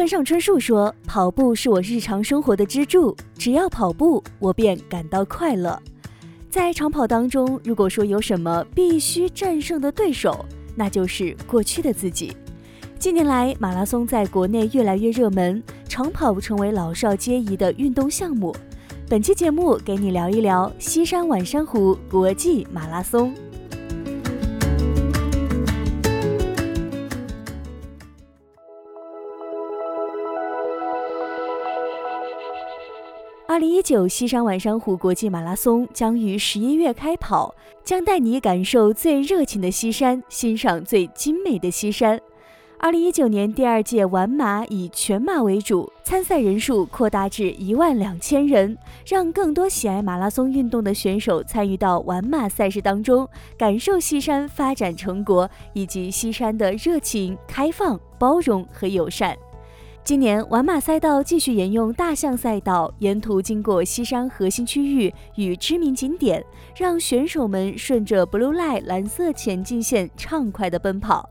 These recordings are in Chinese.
村上春树说：“跑步是我日常生活的支柱，只要跑步，我便感到快乐。”在长跑当中，如果说有什么必须战胜的对手，那就是过去的自己。近年来，马拉松在国内越来越热门，长跑成为老少皆宜的运动项目。本期节目给你聊一聊西山晚山湖国际马拉松。零一九西山晚山湖国际马拉松将于十一月开跑，将带你感受最热情的西山，欣赏最精美的西山。二零一九年第二届完马以全马为主，参赛人数扩大至一万两千人，让更多喜爱马拉松运动的选手参与到完马赛事当中，感受西山发展成果以及西山的热情、开放、包容和友善。今年完马赛道继续沿用大象赛道，沿途经过西山核心区域与知名景点，让选手们顺着 Blue Line 蓝色前进线畅快地奔跑。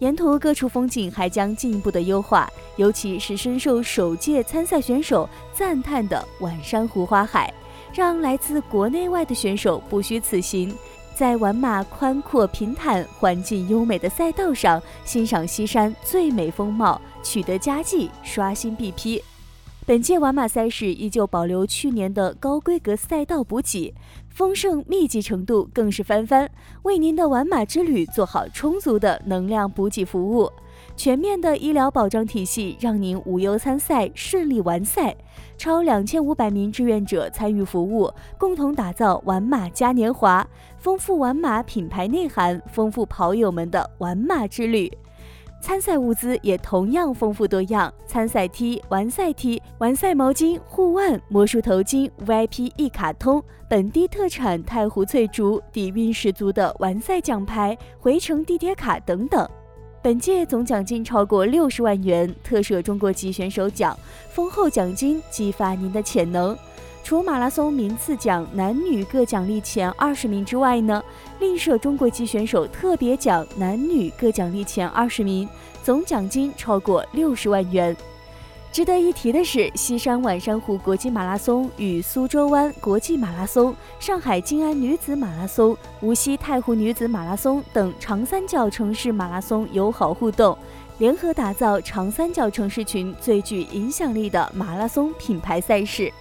沿途各处风景还将进一步的优化，尤其是深受首届参赛选手赞叹的晚山湖花海，让来自国内外的选手不虚此行，在完马宽阔平坦、环境优美的赛道上欣赏西山最美风貌，取得佳绩，刷新 BP。本届完马赛事依旧保留去年的高规格赛道补给，丰盛密集程度更是翻番，为您的完马之旅做好充足的能量补给服务。全面的医疗保障体系让您无忧参赛，顺利完赛。超两千五百名志愿者参与服务，共同打造完马嘉年华，丰富完马品牌内涵，丰富跑友们的完马之旅。参赛物资也同样丰富多样，参赛 T、完赛 T、完赛毛巾、护腕、魔术头巾、VIP 一卡通、本地特产太湖翠竹、底蕴十足的完赛奖牌、回程地铁卡等等。本届总奖金超过六十万元，特设中国籍选手奖，丰厚奖金激发您的潜能。除马拉松名次奖男女各奖励前二十名之外呢，另设中国籍选手特别奖男女各奖励前二十名，总奖金超过六十万元。值得一提的是，西山晚山湖国际马拉松与苏州湾国际马拉松、上海静安女子马拉松、无锡太湖女子马拉松等长三角城市马拉松友好互动，联合打造长三角城市群最具影响力的马拉松品牌赛事。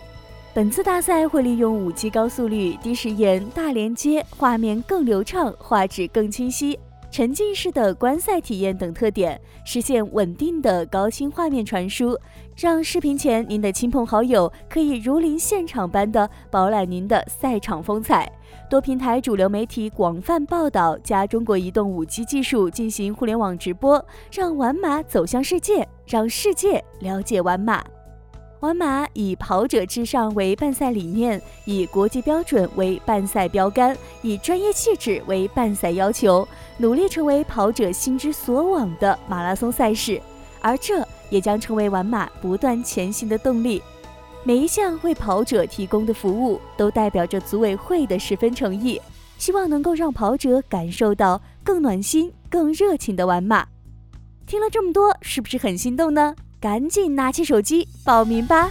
本次大赛会利用五 G 高速率、低时延、大连接，画面更流畅，画质更清晰，沉浸式的观赛体验等特点，实现稳定的高清画面传输，让视频前您的亲朋好友可以如临现场般的饱览您的赛场风采。多平台主流媒体广泛报道，加中国移动五 G 技术进行互联网直播，让完马走向世界，让世界了解完马。完马以跑者至上为办赛理念，以国际标准为办赛标杆，以专业气质为办赛要求，努力成为跑者心之所往的马拉松赛事。而这也将成为完马不断前行的动力。每一项为跑者提供的服务，都代表着组委会的十分诚意，希望能够让跑者感受到更暖心、更热情的完马。听了这么多，是不是很心动呢？赶紧拿起手机报名吧！